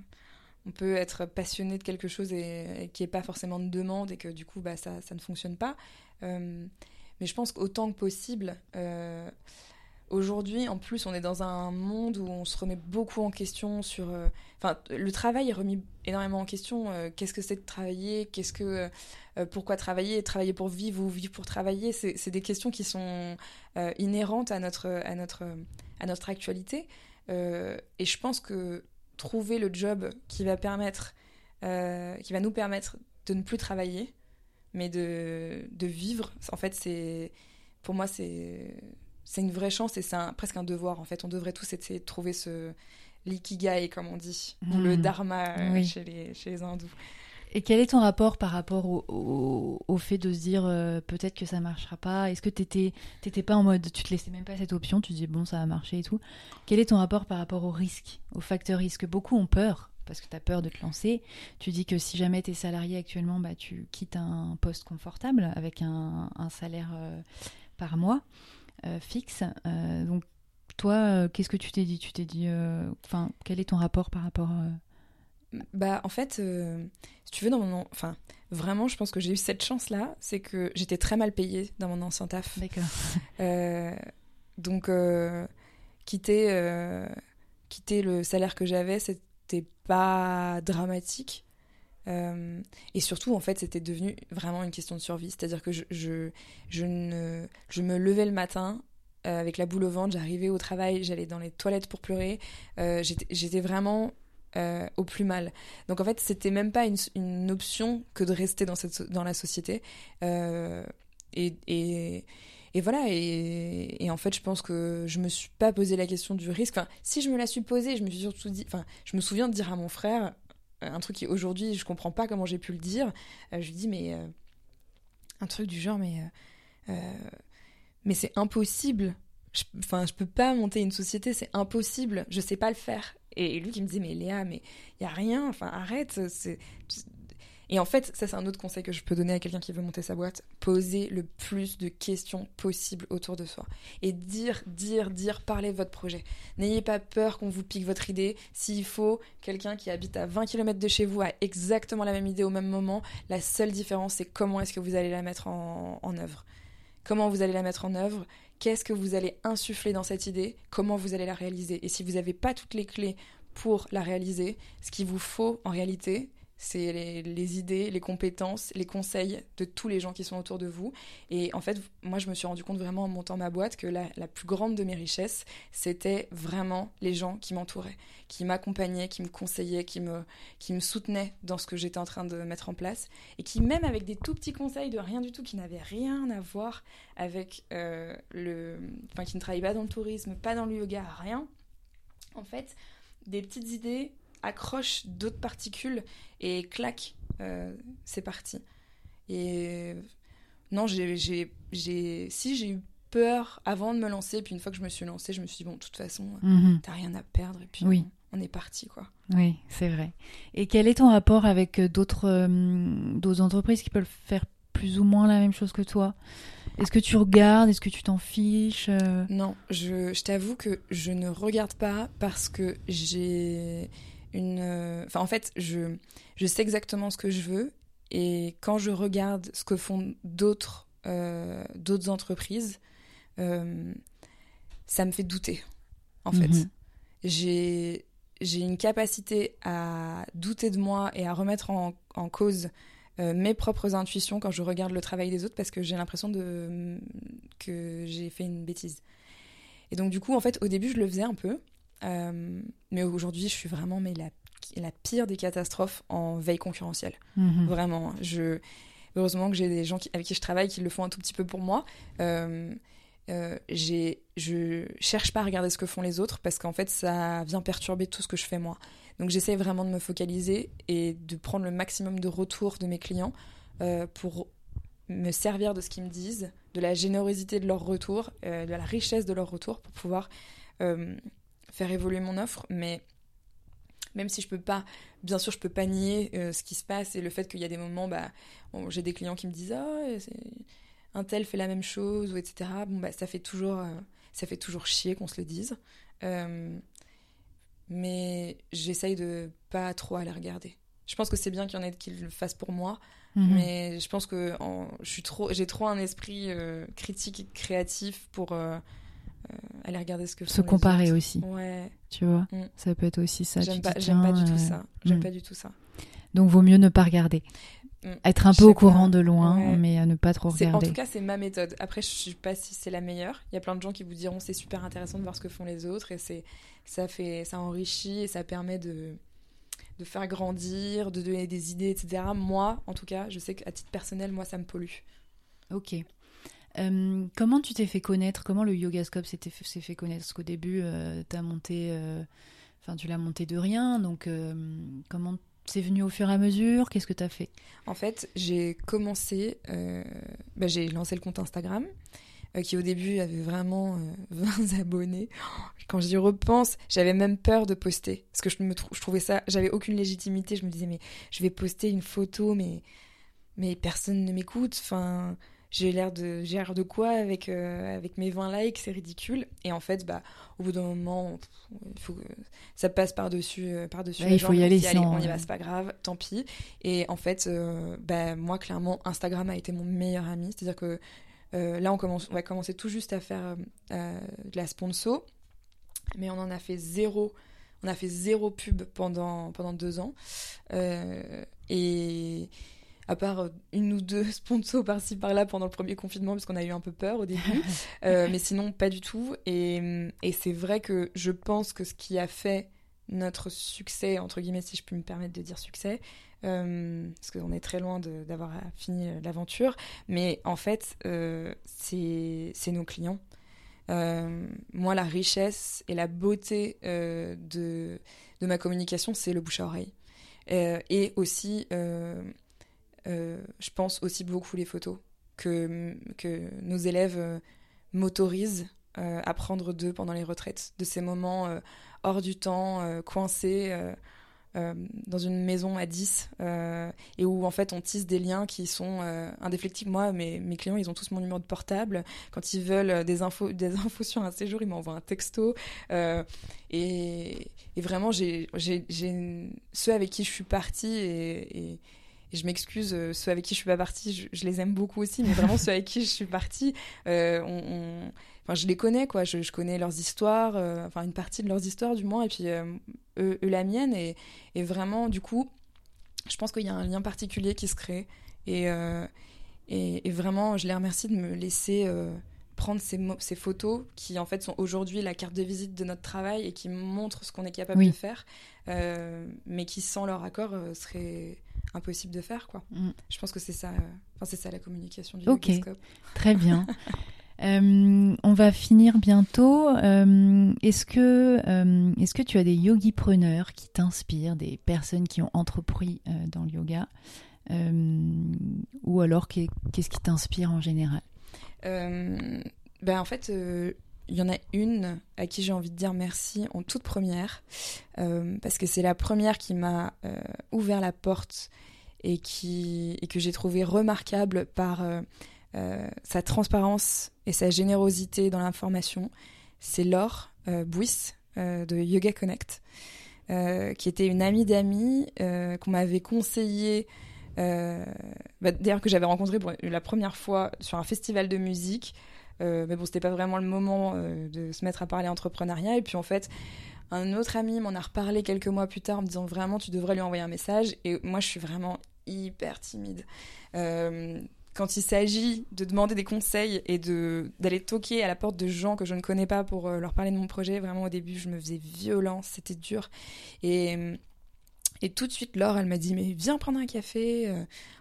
on peut être passionné de quelque chose et, qui qu'il n'y ait pas forcément de demande et que du coup, bah, ça, ça ne fonctionne pas. Euh, mais je pense qu'autant que possible, aujourd'hui, en plus, on est dans un monde où on se remet beaucoup en question sur. Enfin, le travail est remis énormément en question. Qu'est-ce que c'est de travailler? Qu'est-ce que. Euh, pourquoi travailler Travailler pour vivre ou vivre pour travailler C'est des questions qui sont euh, inhérentes à notre, à notre, à notre actualité. Euh, et je pense que trouver le job qui va permettre, qui va nous permettre de ne plus travailler, mais de, de vivre, en fait, c'est pour moi, c'est une vraie chance et c'est presque un devoir. En fait, on devrait tous essayer de trouver ce l'ikigai, comme on dit, ou le Mhm. dharma Oui. chez, les, chez les hindous. Et quel est ton rapport par rapport au, fait de se dire euh, peut-être que ça marchera pas? Est-ce que t'étais t'étais pas en mode tu te laissais même pas cette option, tu dis bon ça va marcher et tout Quel est ton rapport par rapport au risque, au facteur risque? Beaucoup ont peur parce que tu as peur de te lancer. Tu dis que si jamais tu es salarié actuellement, bah, tu quittes un poste confortable avec un, salaire euh, par mois euh, fixe. Donc toi, qu'est-ce que tu t'es dit? Tu t'es dit, enfin, quel est ton rapport par rapport Bah, en fait, euh, si tu veux, dans mon. Enfin, vraiment, je pense que j'ai eu cette chance-là, c'est que j'étais très mal payée dans mon ancien taf. D'accord. Euh, donc, euh, quitter, quitter le salaire que j'avais, c'était pas dramatique. Euh, et surtout, en fait, c'était devenu vraiment une question de survie. C'est-à-dire que je, je, je, ne, je me levais le matin euh, avec la boule au ventre, j'arrivais au travail, j'allais dans les toilettes pour pleurer. Euh, J'étais vraiment euh, au plus mal. Donc en fait, c'était même pas une, option que de rester dans, cette, dans la société. Euh, et, et, et voilà, et, en fait, je pense que je me suis pas posé la question du risque. Si je me la suis posée, je me suis surtout dit. Enfin, je me souviens de dire à mon frère euh, un truc qui aujourd'hui, je comprends pas comment j'ai pu le dire. Je lui dis, mais. un truc du genre, mais. mais c'est impossible. Je- Enfin, je peux pas monter une société, c'est impossible. Je sais pas le faire. Et, lui qui me dit, mais Léa, mais il y a rien. Enfin, arrête. C'est. Et en fait, ça c'est un autre conseil que je peux donner à quelqu'un qui veut monter sa boîte. Poser le plus de questions possible autour de soi. Et dire, dire, dire, parler de votre projet. N'ayez pas peur qu'on vous pique votre idée. S'il faut, quelqu'un qui habite à 20 km de chez vous a exactement la même idée au même moment. La seule différence, c'est comment est-ce que vous allez la mettre en, en œuvre. Comment vous allez la mettre en œuvre Qu'est-ce que vous allez insuffler dans cette idée Comment vous allez la réaliser. Et si vous n'avez pas toutes les clés pour la réaliser, ce qu'il vous faut en réalité, c'est les, idées, les compétences, les conseils de tous les gens qui sont autour de vous. Et en fait, moi, je me suis rendu compte vraiment en montant ma boîte que la, la plus grande de mes richesses, c'était vraiment les gens qui m'entouraient, qui m'accompagnaient, qui me conseillaient, qui me, qui me soutenaient dans ce que j'étais en train de mettre en place. Et qui, même avec des tout petits conseils de rien du tout, qui n'avaient rien à voir avec euh, le. Enfin, qui ne travaillaient pas dans le tourisme, pas dans le yoga, rien. En fait, des petites idées accrochent d'autres particules et clac, euh, c'est parti. Et non, j'ai, j'ai, j'ai, si j'ai eu peur avant de me lancer, puis une fois que je me suis lancée, je me suis dit bon, de toute façon, Mhm. t'as rien à perdre, et puis Oui. on, on est parti quoi. Oui, c'est vrai. Et quel est ton rapport avec euh, d'autres euh, d'autres entreprises qui peuvent faire plus ou moins la même chose que toi? Est-ce que tu regardes? Est-ce que tu t'en fiches euh? Non, je, je t'avoue que je ne regarde pas parce que j'ai une. euh, Enfin, en fait, je, je sais exactement ce que je veux et quand je regarde ce que font d'autres euh, d'autres entreprises, euh, ça me fait douter. En fait, Mhm. j'ai j'ai une capacité à douter de moi et à remettre en, en cause euh, mes propres intuitions quand je regarde le travail des autres parce que j'ai l'impression de que j'ai fait une bêtise. Et donc du coup, en fait, au début, je le faisais un peu, euh, mais aujourd'hui, je suis vraiment mais la, la pire des catastrophes en veille concurrentielle. Mhm. Vraiment, je heureusement que j'ai des gens qui- avec qui je travaille qui le font un tout petit peu pour moi. Euh, euh, je cherche pas à regarder ce que font les autres parce qu'en fait ça vient perturber tout ce que je fais moi. Donc j'essaie vraiment de me focaliser et de prendre le maximum de retours de mes clients euh, pour me servir de ce qu'ils me disent, de la générosité de leur retour, euh, de la richesse de leur retour pour pouvoir faire évoluer mon offre. Mais même si je peux pas, bien sûr, je peux pas nier euh, ce qui se passe et le fait qu'il y a des moments, bah, bon, j'ai des clients qui me disent ah c'est- un tel fait la même chose ou etc. Bon bah ça fait toujours, euh, ça fait toujours chier qu'on se le dise. Euh, mais j'essaye de pas trop aller regarder. Je pense que c'est bien qu'il y en ait qui le fassent pour moi, Mhm. mais je pense que en- je suis trop, j'ai trop un esprit euh, critique et créatif pour euh, euh, aller regarder ce que Se comparer aussi. Ouais. Tu vois, Mm. ça peut être aussi ça. J'aime pas, du tout euh, ça. J'aime pas du tout ça. Donc vaut mieux ne pas regarder. Mm. Être un peu au courant pas. de loin, Ouais. mais à ne pas trop C'est- En regarder. tout cas, c'est ma méthode. Après, je sais pas si c'est la meilleure. Il y a plein de gens qui vous diront c'est super intéressant de voir ce que font les autres et c'est ça fait ça enrichit et ça permet de de faire grandir, de donner des idées, etc. Moi, en tout cas, je sais qu'à titre personnel, moi, ça me pollue. Ok. Euh, comment tu t'es fait connaître? Comment le Yogascope s'est fait, connaître? Parce qu'au début, as monté, euh, enfin tu l'as monté de rien. Donc euh, comment c'est venu au fur et à mesure? Qu'est-ce que tu as fait? En fait, j'ai commencé, euh, bah, j'ai lancé le compte Instagram, euh, qui au début avait vraiment euh, 20 abonnés. Quand j'y repense, j'avais même peur de poster, parce que je trouvais ça, j'avais aucune légitimité. Je me disais, mais je vais poster une photo, mais, mais personne ne m'écoute. Enfin, j'ai l'air de, j'ai l'air de quoi avec, euh, avec mes 20 likes, c'est ridicule. Et en fait, bah, au bout d'un moment, il faut ça passe par-dessus, euh, par-dessus. Ouais, les il faut y aller, allez, sinon, on y euh, va, c'est pas grave, tant pis. Et en fait, euh, bah, moi, clairement, Instagram a été mon meilleur ami. C'est-à-dire que euh, là, on, commence, on va commencer tout juste à faire euh, euh, de la sponsor, mais on en a fait zéro. On a fait zéro pub pendant, pendant deux ans. Euh, et à part euh, une ou deux sponsors par-ci par-là pendant le premier confinement, parce qu'on a eu un peu peur au début. Euh, mais sinon, pas du tout. Et, et c'est vrai que je pense que ce qui a fait notre succès, entre guillemets, si je puis me permettre de dire succès, euh, parce qu'on est très loin d'avoir fini l'aventure, mais en fait, euh, c'est nos clients. Euh, moi, la richesse et la beauté euh, de, de ma communication, c'est le bouche à oreille. Euh, et aussi, euh, euh, je pense aussi beaucoup les photos que, que nos élèves euh, m'autorisent euh, à prendre d'eux pendant les retraites, de ces moments euh, hors du temps, euh, coincés euh, euh, dans une maison à 10, euh, et où en fait on tisse des liens qui sont euh, indéflectibles. Moi, mes, mes clients, ils ont tous mon numéro de portable. Quand ils veulent euh, des infos, des infos sur un séjour, ils m'envoient un texto. Euh, et, et vraiment, j'ai ceux avec qui je suis partie et- et je m'excuse, euh, ceux avec qui je suis pas partie, je, je les aime beaucoup aussi, mais vraiment ceux avec qui je suis partie, euh, on, on- enfin, je les connais, quoi. Je, je connais leurs histoires, euh, enfin une partie de leurs histoires du moins, et puis euh, eux, eux la mienne. Et, et vraiment, du coup, je pense qu'il y a un lien particulier qui se crée. Et, et, et vraiment, je les remercie de me laisser prendre ces, photos qui, en fait, sont aujourd'hui la carte de visite de notre travail et qui montrent ce qu'on est capable Oui. de faire, euh, mais qui, sans leur accord, euh, serait impossible de faire, quoi. Mm. Je pense que c'est ça, euh, enfin, c'est ça la communication du Ok. Très bien. Euh, on va finir bientôt. Euh, est-ce que, euh, est-ce que tu as des yogi-preneurs qui t'inspirent, des personnes qui ont entrepris dans le yoga Ou alors, qu'est- qu'est-ce qui t'inspire en général? Ben en fait, il y en a une à qui j'ai envie de dire merci en toute première, euh, parce que c'est la première qui m'a euh, ouvert la porte et, qui, et que j'ai trouvé remarquable par euh, sa transparence et sa générosité dans l'information. C'est Laure Bouis de Yoga Connect, qui était une amie d'amis qu'on m'avait conseillé euh, bah, D'ailleurs, que j'avais rencontré pour la première fois sur un festival de musique. Euh, mais bon, c'était pas vraiment le moment euh, de se mettre à parler entrepreneuriat. Et puis en fait, un autre ami m'en a reparlé quelques mois plus tard en me disant vraiment, tu devrais lui envoyer un message. Et moi, je suis vraiment hyper timide. Euh, quand il s'agit de demander des conseils et d'aller toquer à la porte de gens que je ne connais pas pour leur parler de mon projet, vraiment au début, je me faisais violence, c'était dur. Et et tout de suite, Laure, elle m'a dit, mais viens prendre un café,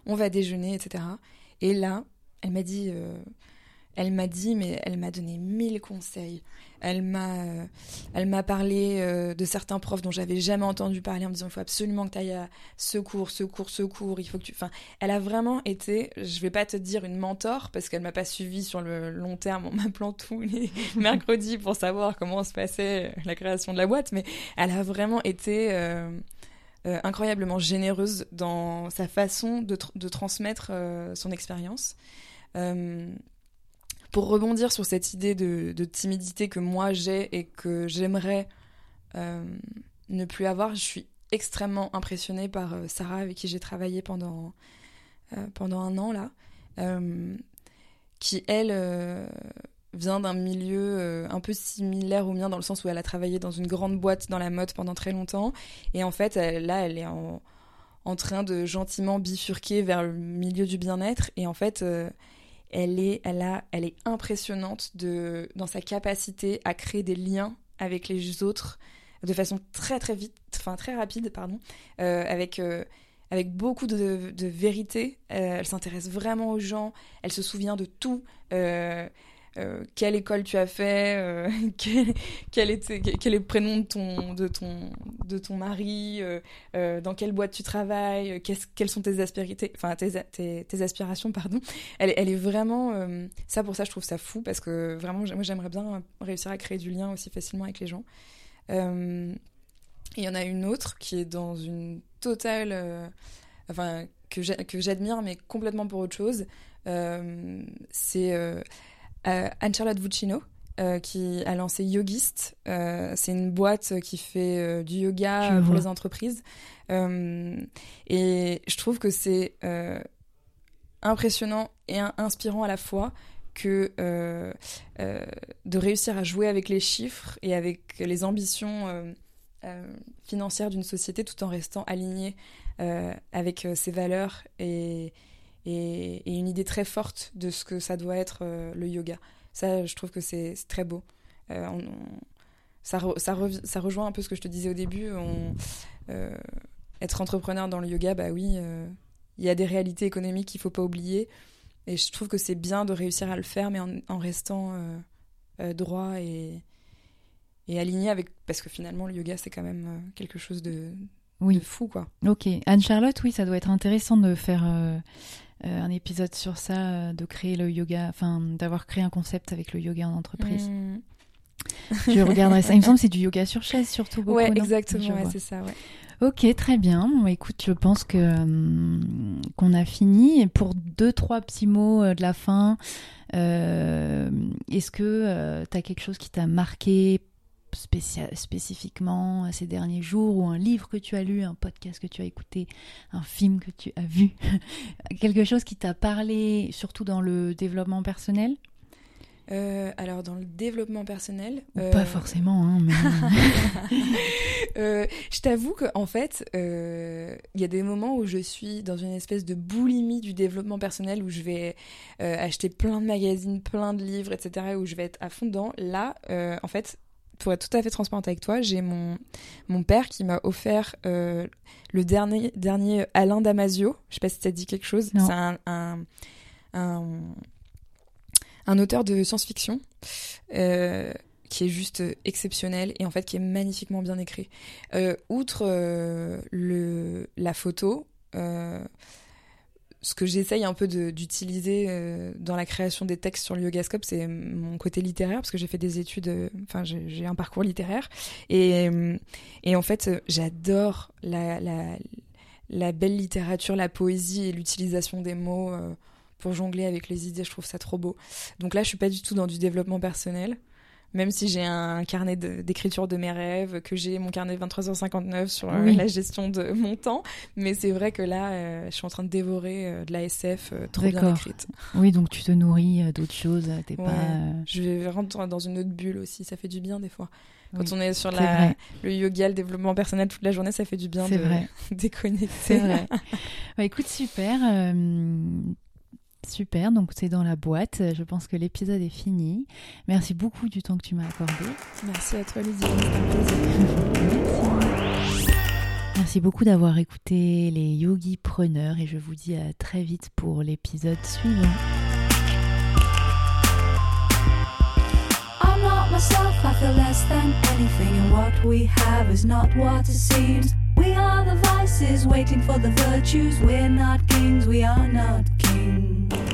on va déjeuner, etc. Et là, elle m'a dit, elle m'a dit, mais elle m'a donné mille conseils. Elle m'a, euh, elle m'a parlé euh, de certains profs dont j'avais jamais entendu parler en me disant, il faut absolument que tu ailles à ce cours, ce cours, ce cours, il faut que tu... Enfin, elle a vraiment été, je vais pas te dire une mentor, parce qu'elle m'a pas suivi sur le long terme en m'appelant tous les mercredis pour savoir comment se passait la création de la boîte, mais elle a vraiment été... euh, euh, incroyablement généreuse dans sa façon de, tr- de transmettre euh, son expérience. Euh, pour rebondir sur cette idée de, timidité que moi j'ai et que j'aimerais euh, ne plus avoir, je suis extrêmement impressionnée par euh, Sarah avec qui j'ai travaillé pendant, euh, pendant un an là, qui elle vient d'un milieu un peu similaire au mien dans le sens où elle a travaillé dans une grande boîte dans la mode pendant très longtemps. Et en fait, là, elle est en, en, train de gentiment bifurquer vers le milieu du bien-être. Et en fait, elle est, elle, a, elle est impressionnante de, dans sa capacité à créer des liens avec les autres de façon très très vite, enfin très rapide, pardon, euh, avec euh, avec beaucoup de, vérité. Euh, elle s'intéresse vraiment aux gens. Elle se souvient de tout. Quelle école tu as fait, quel, quel, était, quel, est le prénom de ton, de ton, de ton mari, dans quelle boîte tu travailles, quelles sont tes aspirations, enfin tes, aspirations, pardon. Elle, est vraiment, ça pour ça je trouve ça fou parce que vraiment moi j'aimerais bien réussir à créer du lien aussi facilement avec les gens. Euh, il y en a une autre qui est dans une totale. Euh, enfin, que j'admire, mais complètement pour autre chose. Euh, c'est Anne-Charlotte Vuccino. qui a lancé Yogist. c'est une boîte qui fait du yoga pour les entreprises. et je trouve que c'est impressionnant et inspirant à la fois que euh, euh, de réussir à jouer avec les chiffres et avec les ambitions euh, financières d'une société tout en restant aligné avec ses valeurs et, et, une idée très forte de ce que ça doit être le yoga. Ça, je trouve que c'est très beau. ça, ça, ça, rejoint un peu ce que je te disais au début. On, être entrepreneur dans le yoga, bah oui, il y a des réalités économiques qu'il ne faut pas oublier. Et je trouve que c'est bien de réussir à le faire, mais en, restant euh, euh, droit et, aligné avec. Parce que finalement, le yoga, c'est quand même euh, quelque chose de, oui. de fou, quoi. Ok. Anne-Charlotte, oui, ça doit être intéressant de faire un épisode sur ça, de créer le yoga, enfin, d'avoir créé un concept avec le yoga en entreprise. Hmm. Je regarderai ça. Il me semble que c'est du yoga sur chaise, surtout beaucoup. Ouais, exactement, c'est ça, ouais. Ok, très bien. écoute, je pense que hum, qu'on a fini. pour deux, trois petits mots euh, de la fin, euh, est-ce que euh, tu as quelque chose qui t'a marqué spécifiquement ces derniers jours ou un livre que tu as lu, un podcast que tu as écouté, un film que tu as vu, quelque chose qui t'a parlé, surtout dans le développement personnel? Euh, alors dans le développement personnel, pas euh, forcément, hein, mais... Euh, je t'avoue qu'en fait, il y a des moments où je suis dans une espèce de boulimie du développement personnel où je vais acheter plein de magazines, plein de livres, etc. Où je vais être à fond dedans. Là, en fait, pour être tout à fait transparente avec toi, j'ai mon, mon père qui m'a offert le dernier, dernier Alain Damasio. Je sais pas si ça dit quelque chose. C'est un, un un auteur de science-fiction euh, qui est juste exceptionnel et en fait qui est magnifiquement bien écrit. Euh, outre euh, le, la photo, ce que j'essaye un peu d'utiliser dans la création des textes sur le yogascope, c'est mon côté littéraire, parce que j'ai fait des études, enfin j'ai un parcours littéraire. Et, et en fait, j'adore la, belle littérature, la poésie et l'utilisation des mots pour jongler avec les idées, je trouve ça trop beau. Donc là, je suis pas du tout dans du développement personnel, même si j'ai un carnet d'écriture de, mes rêves, que j'ai mon carnet 23h59 sur euh, la gestion de mon temps, mais c'est vrai que là, euh, je suis en train de dévorer euh, de la SF trop bien écrite. Oui, donc tu te nourris d'autres choses, t'es pas... Je vais rentrer dans une autre bulle aussi, ça fait du bien des fois. Quand on est sur la, le yoga, le développement personnel toute la journée, ça fait du bien de vrai. déconnecter. C'est vrai. bah, écoute, super. Super, donc c'est dans la boîte. Je pense que l'épisode est fini. Merci beaucoup du temps que tu m'as accordé. Merci à toi, Lydie. Merci. Merci beaucoup d'avoir écouté les Yogi Preneurs et je vous dis à très vite pour l'épisode suivant. I'm not myself, I feel less than anything, and what we have is not what it seems. We are the vices waiting for the virtues. We're not kings, we are not kings.